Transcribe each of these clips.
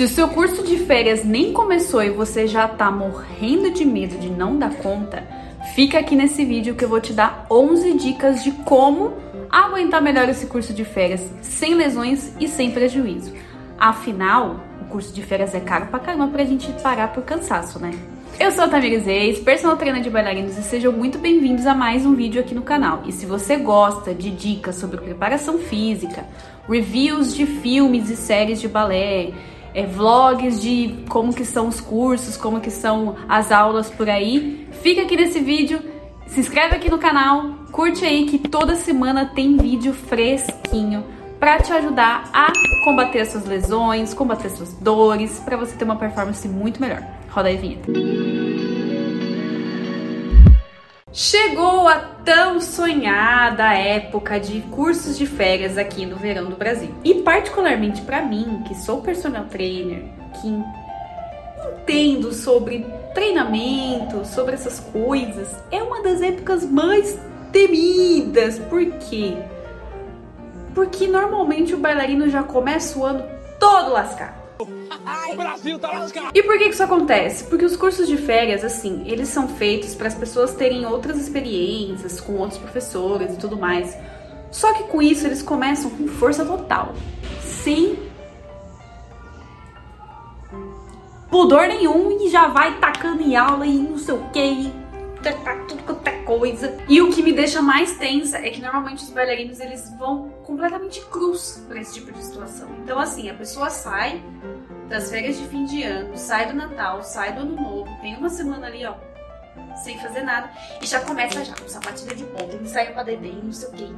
Se o seu curso de férias nem começou e você já tá morrendo de medo de não dar conta, fica aqui nesse vídeo que eu vou te dar 11 dicas de como aguentar melhor esse curso de férias sem lesões e sem prejuízo. Afinal, o curso de férias é caro pra caramba pra gente parar por cansaço, né? Eu sou a Tamires Reis, personal trainer de bailarinos e sejam muito bem-vindos a mais um vídeo aqui no canal. E se você gosta de dicas sobre preparação física, reviews de filmes e séries de balé, é, vlogs de como que são os cursos, como que são as aulas por aí, fica aqui nesse vídeo, se inscreve aqui no canal, curte aí que toda semana tem vídeo fresquinho para te ajudar a combater as suas lesões, combater as suas dores, para você ter uma performance muito melhor. Roda aí a vinheta. Chegou a tão sonhada época de cursos de férias aqui no verão do Brasil. E particularmente para mim, que sou personal trainer, que entendo sobre treinamento, sobre essas coisas, é uma das épocas mais temidas. Por quê? Porque normalmente o bailarino já começa o ano todo lascado. Ai, Brasil tá lascado. E por que isso acontece? Porque os cursos de férias, assim, eles são feitos para as pessoas terem outras experiências com outros professores e tudo mais. Só que com isso eles começam com força total, sem pudor nenhum e já vai tacando em aula e não sei o que, tá tudo quanto é coisa. E o que me deixa mais tensa é que normalmente os bailarinos eles vão completamente cruz para esse tipo de situação. Então assim, a pessoa sai das férias de fim de ano, sai do Natal, sai do Ano Novo, tem uma semana ali, ó, sem fazer nada, e já começa já com sapatilha de ponta, ensaio pra dedê, não sei o que.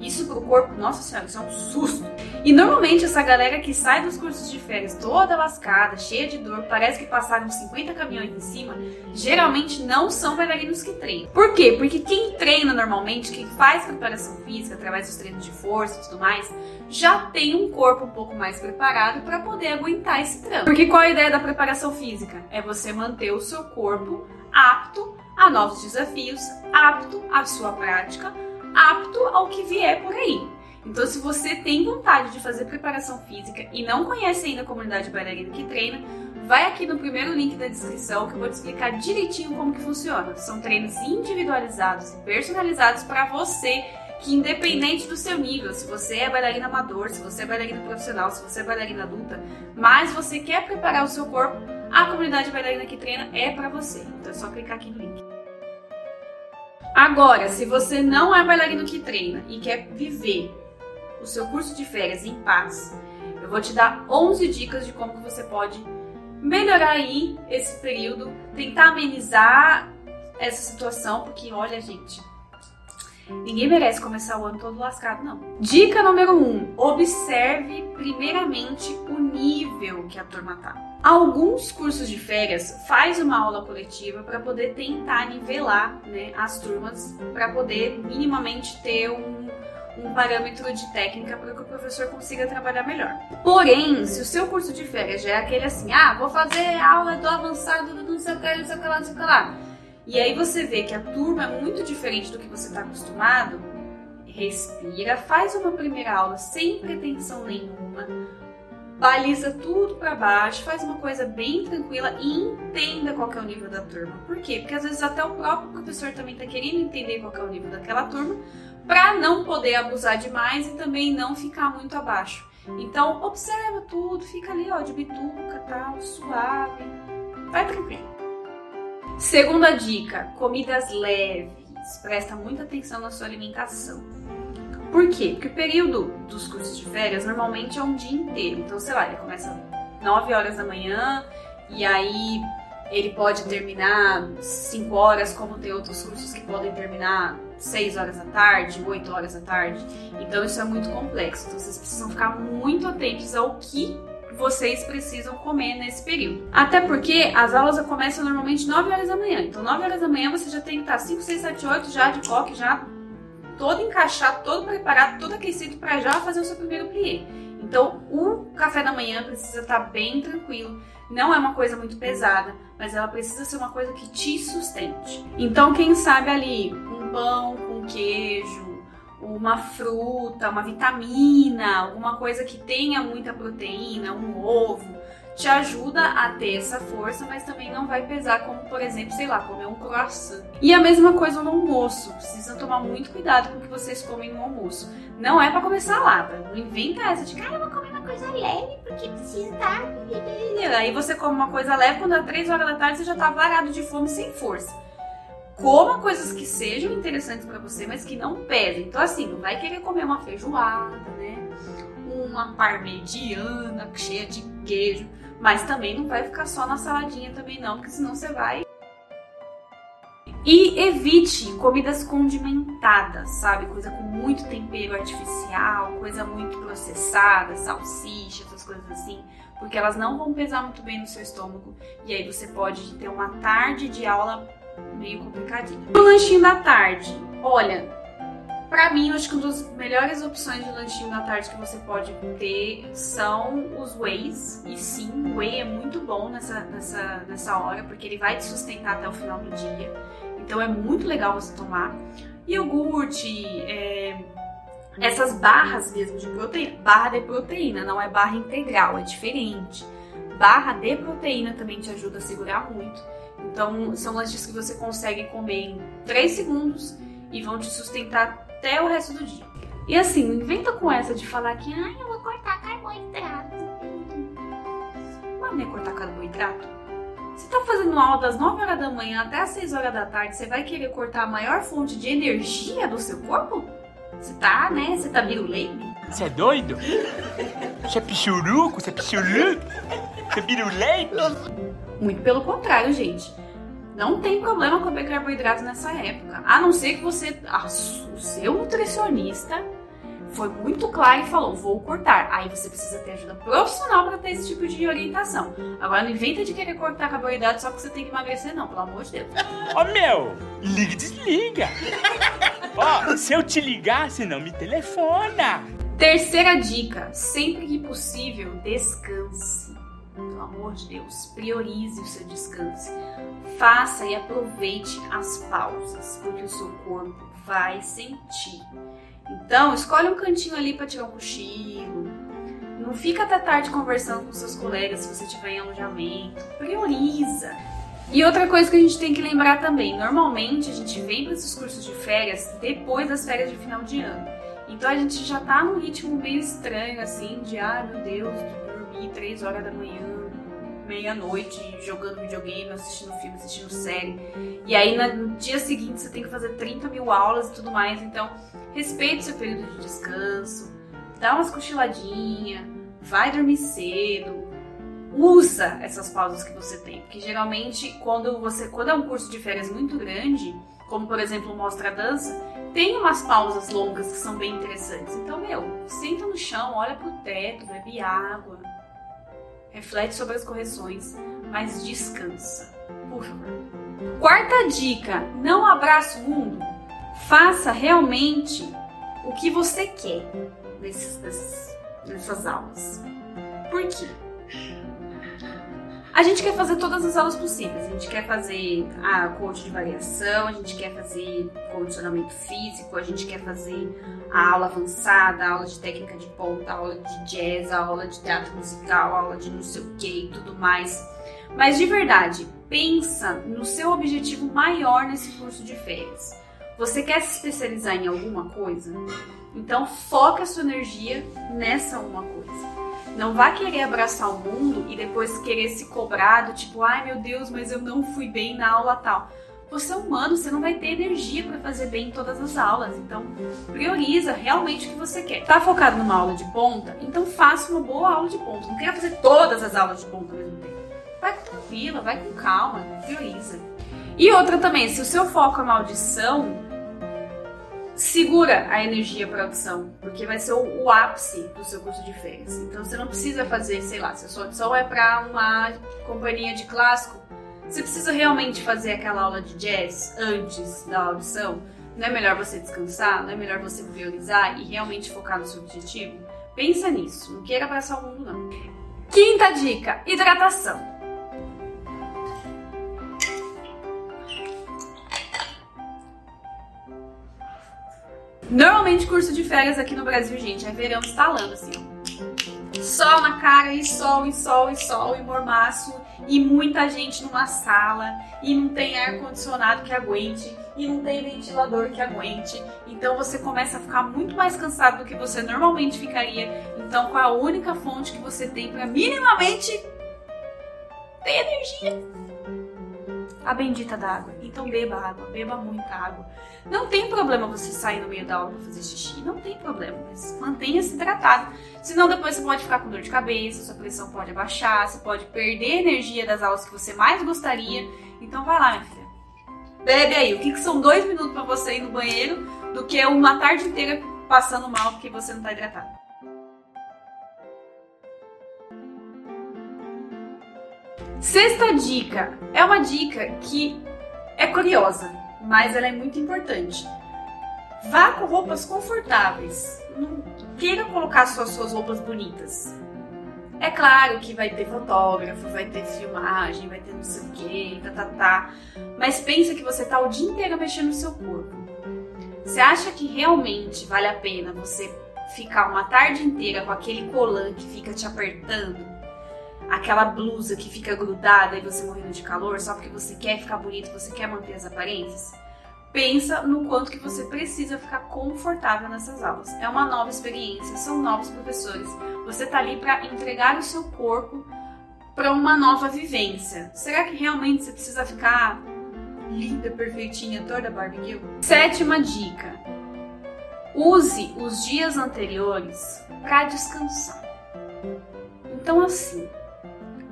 Isso pro corpo, nossa senhora, isso é um susto. E normalmente essa galera que sai dos cursos de férias toda lascada, cheia de dor, parece que passaram 50 caminhões em cima, geralmente não são bailarinos que treinam. Por quê? Porque quem treina normalmente, quem faz preparação física através dos treinos de força e tudo mais, já tem um corpo um pouco mais preparado para poder aguentar esse trampo. Porque qual a ideia da preparação física? É você manter o seu corpo apto a novos desafios, apto à sua prática, apto ao que vier por aí. Então, se você tem vontade de fazer preparação física e não conhece ainda a comunidade bailarina que treina, vai aqui no primeiro link da descrição que eu vou te explicar direitinho como que funciona. São treinos individualizados e personalizados para você que independente do seu nível, se você é bailarina amador, se você é bailarina profissional, se você é bailarina adulta, mas você quer preparar o seu corpo, a comunidade bailarina que treina é para você. Então é só clicar aqui no link. Agora, se você não é bailarino que treina e quer viver o seu curso de férias em paz, eu vou te dar 11 dicas de como você pode melhorar aí esse período, tentar amenizar essa situação, porque olha, gente, Ninguém merece começar o ano todo lascado, não. Dica número 1: um, observe primeiramente o nível que a turma tá. Alguns cursos de férias faz uma aula coletiva para poder tentar nivelar né, as turmas, para poder minimamente ter um, um parâmetro de técnica para que o professor consiga trabalhar melhor. Porém, se o seu curso de férias já é aquele assim, ah, vou fazer aula do avançado do não sei o que, não sei o que lá, não sei o que lá e aí você vê que a turma é muito diferente do que você está acostumado, respira, faz uma primeira aula sem pretensão nenhuma, baliza tudo para baixo, faz uma coisa bem tranquila e entenda qual é o nível da turma. Por quê? Porque às vezes até o próprio professor também está querendo entender qual é o nível daquela turma, para não poder abusar demais e também não ficar muito abaixo. Então observa tudo, fica ali ó de bituca, tal, suave, vai tranquilo. Segunda dica: comidas leves. Presta muita atenção na sua alimentação. Por quê? Porque o período dos cursos de férias normalmente é um dia inteiro. Então, sei lá, ele começa 9 horas da manhã e aí ele pode terminar 5 horas, como tem outros cursos que podem terminar 6 horas da tarde, 8 horas da tarde. Então isso é muito complexo. Então vocês precisam ficar muito atentos ao que vocês precisam comer nesse período. Até porque as aulas começam normalmente 9 horas da manhã. Então, 9 horas da manhã você já tem que estar 5, 6, 7, 8 já de coque, já todo encaixado, todo preparado, todo aquecido para já fazer o seu primeiro plié. Então, o café da manhã precisa estar bem tranquilo. Não é uma coisa muito pesada, mas ela precisa ser uma coisa que te sustente. Então, quem sabe ali um pão com queijo, uma fruta, uma vitamina, alguma coisa que tenha muita proteína, um ovo, te ajuda a ter essa força, mas também não vai pesar como, por exemplo, sei lá, comer um croissant. E a mesma coisa no almoço. Precisa tomar muito cuidado com o que vocês comem no almoço. Não é para comer salada. Não inventa essa de, cara, eu vou comer uma coisa leve porque precisa estar. Aí você come uma coisa leve, quando é 3 horas da tarde você já tá varado de fome sem força. Coma coisas que sejam interessantes para você, mas que não pesem. Então, assim, não vai querer comer uma feijoada, né? Uma parmegiana cheia de queijo mas também não vai ficar só na saladinha também não, porque senão você vai. E evite comidas condimentadas, sabe? Coisa com muito tempero artificial, coisa muito processada, salsicha, essas coisas assim, porque elas não vão pesar muito bem no seu estômago e aí você pode ter uma tarde de aula meio complicadinha. O lanchinho da tarde, olha, Pra mim, eu acho que uma das melhores opções de lanchinho da tarde que você pode ter são os whey's. E sim, o whey é muito bom nessa, nessa, nessa hora, porque ele vai te sustentar até o final do dia. Então é muito legal você tomar. Iogurte, é, essas barras mesmo de proteína. Barra de proteína, não é barra integral, é diferente. Barra de proteína também te ajuda a segurar muito. Então, são lanches que você consegue comer em 3 segundos e vão te sustentar até o resto do dia. E assim, não inventa com essa de falar que ah, eu vou cortar carboidrato. Mas não é cortar carboidrato. Você tá fazendo aula das 9 horas da manhã até as 6 horas da tarde, você vai querer cortar a maior fonte de energia do seu corpo? Você tá, né? Você tá biruleibe? Você é doido? Você é pichuruco? Você é pichuruco? Você é biruleibe? Muito pelo contrário, gente. Não tem problema comer carboidrato nessa época. A não ser que você. Ah, o seu nutricionista foi muito claro e falou: vou cortar. Aí você precisa ter ajuda profissional para ter esse tipo de orientação. Agora não inventa de querer cortar carboidrato só que você tem que emagrecer, não, pelo amor de Deus. Ó, oh, meu, liga e desliga. Ó, oh, se eu te ligar, você não me telefona. Terceira dica: sempre que possível, descanse pelo amor de Deus, priorize o seu descanso. Faça e aproveite as pausas, porque o seu corpo vai sentir. Então, escolhe um cantinho ali para tirar um cochilo. Não fica até tarde conversando com seus colegas se você estiver em alojamento. Prioriza. E outra coisa que a gente tem que lembrar também, normalmente a gente vem para esses cursos de férias depois das férias de final de ano. Então a gente já tá num ritmo meio estranho, assim, de ah, meu Deus, dormir 3 horas da manhã, meia-noite, jogando videogame, assistindo filme, assistindo série. E aí no dia seguinte você tem que fazer 30 mil aulas e tudo mais. Então, respeite seu período de descanso, dá umas cochiladinhas, vai dormir cedo. Usa essas pausas que você tem, porque geralmente quando você quando é um curso de férias muito grande, como por exemplo mostra dança, tem umas pausas longas que são bem interessantes. Então, meu, senta no chão, olha pro teto, bebe água, reflete sobre as correções, mas descansa, por favor. Quarta dica: não abraça o mundo. Faça realmente o que você quer nesses, nessas aulas. Por quê? A gente quer fazer todas as aulas possíveis. A gente quer fazer a coach de variação, a gente quer fazer condicionamento físico, a gente quer fazer a aula avançada, a aula de técnica de ponta, a aula de jazz, a aula de teatro musical, a aula de não sei o que e tudo mais. Mas de verdade, pensa no seu objetivo maior nesse curso de férias. Você quer se especializar em alguma coisa? Então foca a sua energia nessa uma coisa. Não vá querer abraçar o mundo e depois querer se cobrar do tipo, ai meu Deus, mas eu não fui bem na aula tal. Você é humano, você não vai ter energia para fazer bem em todas as aulas. Então, prioriza realmente o que você quer. Tá focado numa aula de ponta? Então faça uma boa aula de ponta. Não queira fazer todas as aulas de ponta ao mesmo tempo. Vai tranquila, vai com calma, prioriza. E outra também, se o seu foco é maldição, segura a energia para audição, porque vai ser o, o, ápice do seu curso de férias. Então você não precisa fazer, sei lá, se a sua audição é para uma companhia de clássico, você precisa realmente fazer aquela aula de jazz antes da audição. Não é melhor você descansar? Não é melhor você priorizar e realmente focar no seu objetivo? Pensa nisso, não queira abraçar o mundo não. Quinta dica: hidratação. Normalmente curso de férias aqui no Brasil, gente, é verão instalando assim. Sol na cara e sol e sol e sol e mormaço e muita gente numa sala e não tem ar condicionado que aguente e não tem ventilador que aguente. Então você começa a ficar muito mais cansado do que você normalmente ficaria. Então é a única fonte que você tem para minimamente ter energia? A bendita da água. Então beba água, beba muita água. Não tem problema você sair no meio da aula para fazer xixi, não tem problema, mas mantenha-se hidratado. Senão depois você pode ficar com dor de cabeça, sua pressão pode abaixar, você pode perder energia das aulas que você mais gostaria. Então vai lá, minha filha. Bebe aí. O que, que são dois minutos para você ir no banheiro do que uma tarde inteira passando mal porque você não está hidratado? Sexta dica é uma dica que é curiosa, mas ela é muito importante. Vá com roupas confortáveis. Não queira colocar só suas roupas bonitas. É claro que vai ter fotógrafo, vai ter filmagem, vai ter não sei o que, tá, tá, tá. Mas pensa que você tá o dia inteiro mexendo no seu corpo. Você acha que realmente vale a pena você ficar uma tarde inteira com aquele colã que fica te apertando? Aquela blusa que fica grudada e você morrendo de calor só porque você quer ficar bonito, você quer manter as aparências? pensa no quanto que você precisa ficar confortável nessas aulas. É uma nova experiência, são novos professores. Você tá ali para entregar o seu corpo para uma nova vivência. Será que realmente você precisa ficar linda, perfeitinha, toda barbecue? Sétima dica: use os dias anteriores para descansar. Então assim,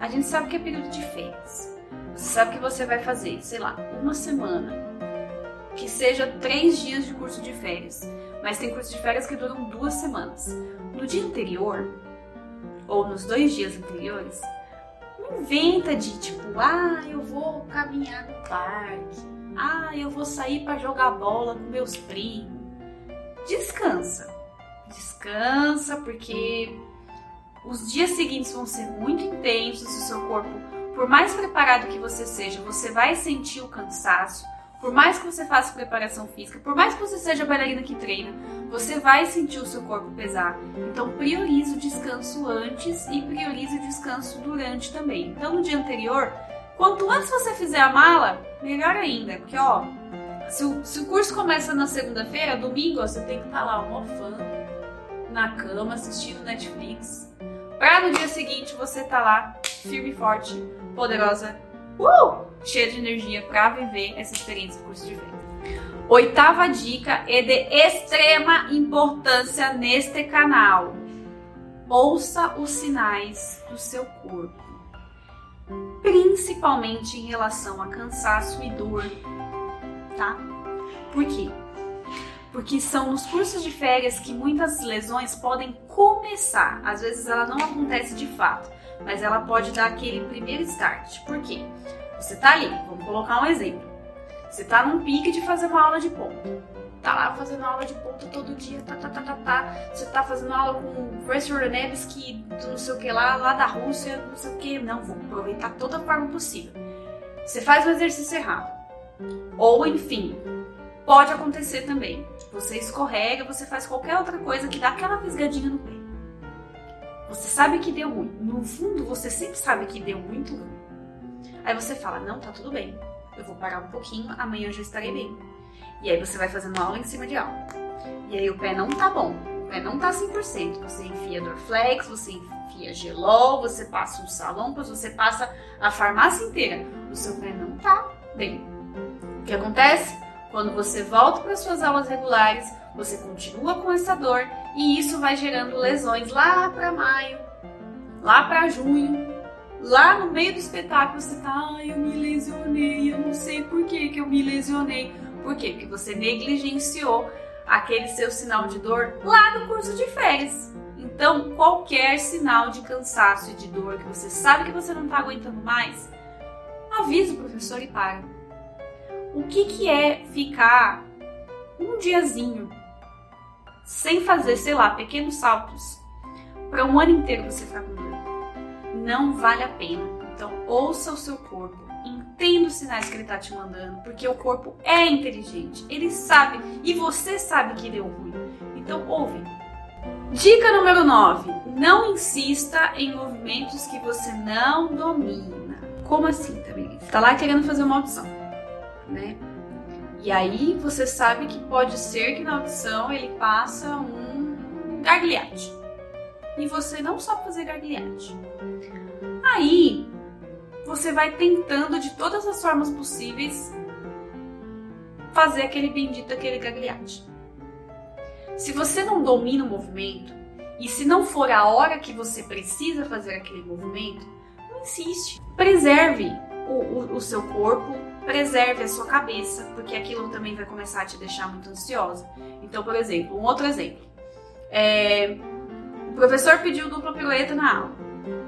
a gente sabe que é período de férias. Você sabe que você vai fazer, sei lá, uma semana que seja três dias de curso de férias, mas tem curso de férias que duram duas semanas. No dia anterior, ou nos dois dias anteriores, inventa de tipo, ah, eu vou caminhar no parque, ah, eu vou sair para jogar bola com meus primos. Descansa, descansa, porque os dias seguintes vão ser muito intensos, o seu corpo, por mais preparado que você seja, você vai sentir o cansaço, por mais que você faça preparação física, por mais que você seja bailarina que treina, você vai sentir o seu corpo pesar. Então priorize o descanso antes e priorize o descanso durante também. Então no dia anterior, quanto antes você fizer a mala, melhor ainda, porque ó, se o, se o curso começa na segunda-feira, domingo ó, você tem que estar tá lá mofando na cama assistindo Netflix, para no dia seguinte você tá lá firme e forte, poderosa uh, cheia de energia para viver essa experiência do curso de venda. Oitava dica é de extrema importância neste canal. Ouça os sinais do seu corpo, principalmente em relação a cansaço e dor, tá? Por quê? Porque são nos cursos de férias que muitas lesões podem começar. Às vezes ela não acontece de fato, mas ela pode dar aquele primeiro start. Por quê? Você tá ali, vamos colocar um exemplo. Você tá num pique de fazer uma aula de ponto. Tá lá fazendo aula de ponto todo dia, tá, tá, tá, tá, tá. Você tá fazendo aula com o professor Nevsky, não sei o que lá, lá da Rússia, não sei o que. Não, vou aproveitar toda a forma possível. Você faz o exercício errado. Ou, enfim, pode acontecer também. Você escorrega, você faz qualquer outra coisa que dá aquela fisgadinha no pé. Você sabe que deu ruim. No fundo, você sempre sabe que deu muito ruim. Aí você fala: Não, tá tudo bem. Eu vou parar um pouquinho, amanhã eu já estarei bem. E aí você vai fazendo aula em cima de aula. E aí o pé não tá bom. O pé não tá 100%. Você enfia Dorflex, você enfia Gelol, você passa um salão, você passa a farmácia inteira. O seu pé não tá bem. O que acontece? Quando você volta para suas aulas regulares, você continua com essa dor e isso vai gerando lesões lá para maio, lá para junho. Lá no meio do espetáculo você tá, ai, eu me lesionei, eu não sei por que que eu me lesionei. Por quê? Porque você negligenciou aquele seu sinal de dor lá no curso de férias. Então, qualquer sinal de cansaço e de dor que você sabe que você não está aguentando mais, avisa o professor e para. O que, que é ficar um diazinho sem fazer, sei lá, pequenos saltos para um ano inteiro você ficar com dor? Não vale a pena. Então, ouça o seu corpo, entenda os sinais que ele tá te mandando, porque o corpo é inteligente, ele sabe e você sabe que deu ruim. Então ouve. Dica número 9: não insista em movimentos que você não domina. Como assim, Tamires? Tá lá querendo fazer uma audição, né? E aí você sabe que pode ser que na audição ele passa um gargalhate. E você não sabe fazer gargalhate. Aí você vai tentando de todas as formas possíveis fazer aquele bendito aquele gagliate. Se você não domina o movimento e se não for a hora que você precisa fazer aquele movimento, não insiste. Preserve o, o, o seu corpo, preserve a sua cabeça, porque aquilo também vai começar a te deixar muito ansiosa. Então, por exemplo, um outro exemplo. É, o professor pediu dupla pirueta na aula.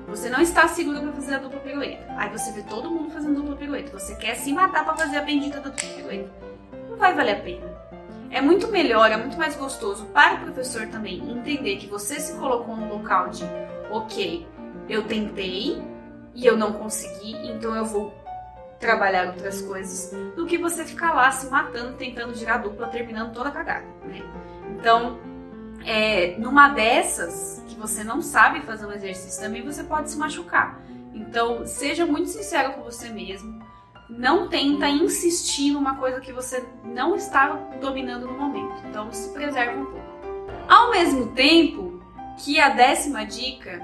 Você não está seguro para fazer a dupla pirueta. Aí você vê todo mundo fazendo dupla pirueta. Você quer se matar para fazer a bendita da dupla pirueta. Não vai valer a pena. É muito melhor, é muito mais gostoso para o professor também entender que você se colocou no local de, ok, eu tentei e eu não consegui, então eu vou trabalhar outras coisas, do que você ficar lá se matando, tentando girar dupla, terminando toda a cagada, né? Então, é, numa dessas, que você não sabe fazer um exercício também, você pode se machucar. Então, seja muito sincero com você mesmo. Não tenta insistir numa coisa que você não está dominando no momento. Então, se preserve um pouco. Ao mesmo tempo que a décima dica,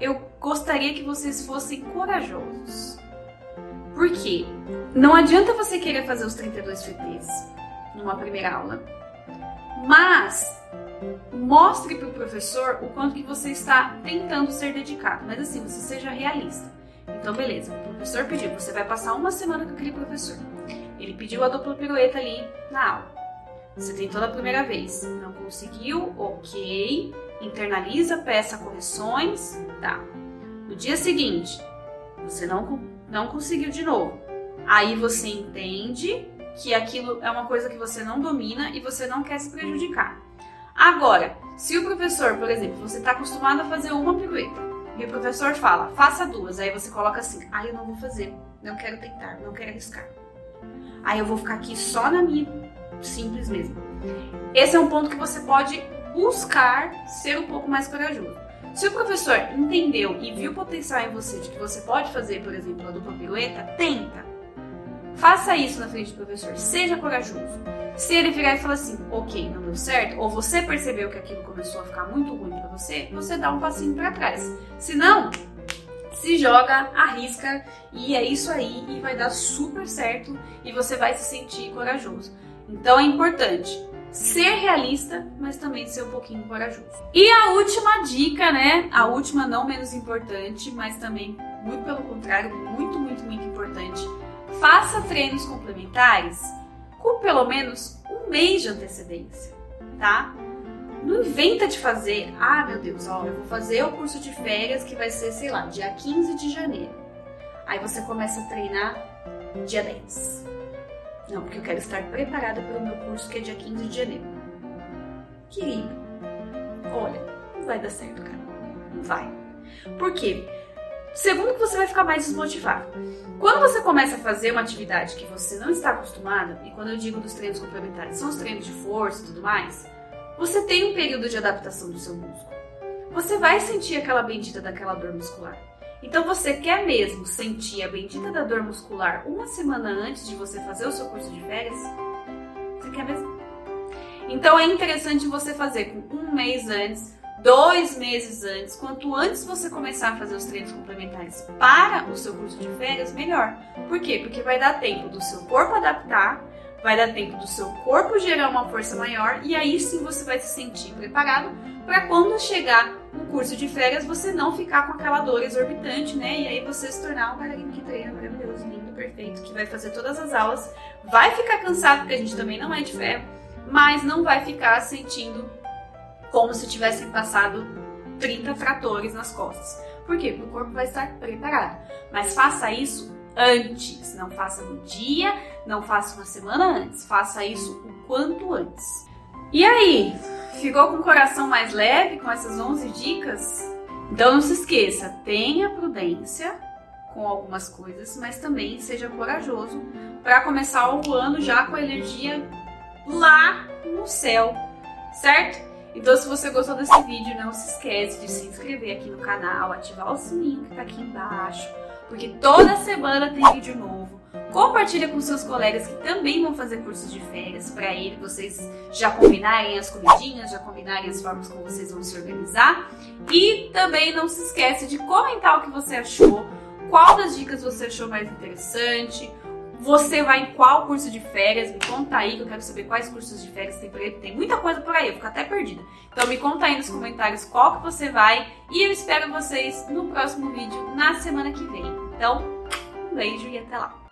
eu gostaria que vocês fossem corajosos. Por quê? Não adianta você querer fazer os 32 FTs numa primeira aula, mas mostre para o professor o quanto que você está tentando ser dedicado, mas assim, você seja realista. Então, beleza, o professor pediu, você vai passar uma semana com aquele professor. Ele pediu a dupla pirueta ali na aula. Você tentou da primeira vez, não conseguiu, ok, internaliza, peça correções, tá. No dia seguinte, você não, não conseguiu de novo. Aí você entende que aquilo é uma coisa que você não domina e você não quer se prejudicar. Agora, se o professor, por exemplo, você está acostumado a fazer uma pirueta e o professor fala, faça duas, aí você coloca assim, ah, eu não vou fazer, não quero tentar, não quero arriscar. Aí eu vou ficar aqui só na minha, simples mesmo. Esse é um ponto que você pode buscar ser um pouco mais corajoso. Se o professor entendeu e viu potencial em você de que você pode fazer, por exemplo, a dupla pirueta, tenta. Faça isso na frente do professor, seja corajoso. Se ele virar e falar assim, ok, não deu certo, ou você percebeu que aquilo começou a ficar muito ruim para você, você dá um passinho para trás. Se não, se joga, arrisca e é isso aí e vai dar super certo e você vai se sentir corajoso. Então é importante ser realista, mas também ser um pouquinho corajoso. E a última dica, né? A última não menos importante, mas também muito pelo contrário, muito, muito, muito importante. Faça treinos complementares com pelo menos um mês de antecedência, tá? Não inventa de fazer, ah meu Deus, ó, eu vou fazer o curso de férias que vai ser, sei lá, dia 15 de janeiro. Aí você começa a treinar dia 10. Não, porque eu quero estar preparada para o meu curso que é dia 15 de janeiro. Querido, olha, não vai dar certo, cara. Não vai. Por quê? Segundo que você vai ficar mais desmotivado. Quando você começa a fazer uma atividade que você não está acostumada, e quando eu digo dos treinos complementares, são os treinos de força e tudo mais, você tem um período de adaptação do seu músculo. Você vai sentir aquela bendita daquela dor muscular. Então você quer mesmo sentir a bendita da dor muscular uma semana antes de você fazer o seu curso de férias? Você quer mesmo? Então é interessante você fazer com um mês antes dois meses antes, quanto antes você começar a fazer os treinos complementares para o seu curso de férias, melhor. Por quê? Porque vai dar tempo do seu corpo adaptar, vai dar tempo do seu corpo gerar uma força maior e aí sim você vai se sentir preparado para quando chegar o curso de férias você não ficar com aquela dor exorbitante, né? E aí você se tornar um bailarino que treina maravilhoso, lindo, perfeito, que vai fazer todas as aulas, vai ficar cansado porque a gente também não é de ferro, mas não vai ficar sentindo como se tivessem passado 30 tratores nas costas. Por quê? Porque o corpo vai estar preparado. Mas faça isso antes, não faça no dia, não faça uma semana antes, faça isso o quanto antes. E aí, ficou com o coração mais leve com essas 11 dicas? Então não se esqueça, tenha prudência com algumas coisas, mas também seja corajoso para começar o ano já com a energia lá no céu, certo? Então, se você gostou desse vídeo, não se esquece de se inscrever aqui no canal, ativar o sininho que tá aqui embaixo, porque toda semana tem vídeo novo. Compartilha com seus colegas que também vão fazer cursos de férias para ele, vocês já combinarem as comidinhas, já combinarem as formas como vocês vão se organizar. E também não se esquece de comentar o que você achou, qual das dicas você achou mais interessante, você vai em qual curso de férias? Me conta aí, que eu quero saber quais cursos de férias tem por aí. Tem muita coisa por aí, eu fico até perdida. Então me conta aí nos comentários qual que você vai e eu espero vocês no próximo vídeo na semana que vem. Então, um beijo e até lá!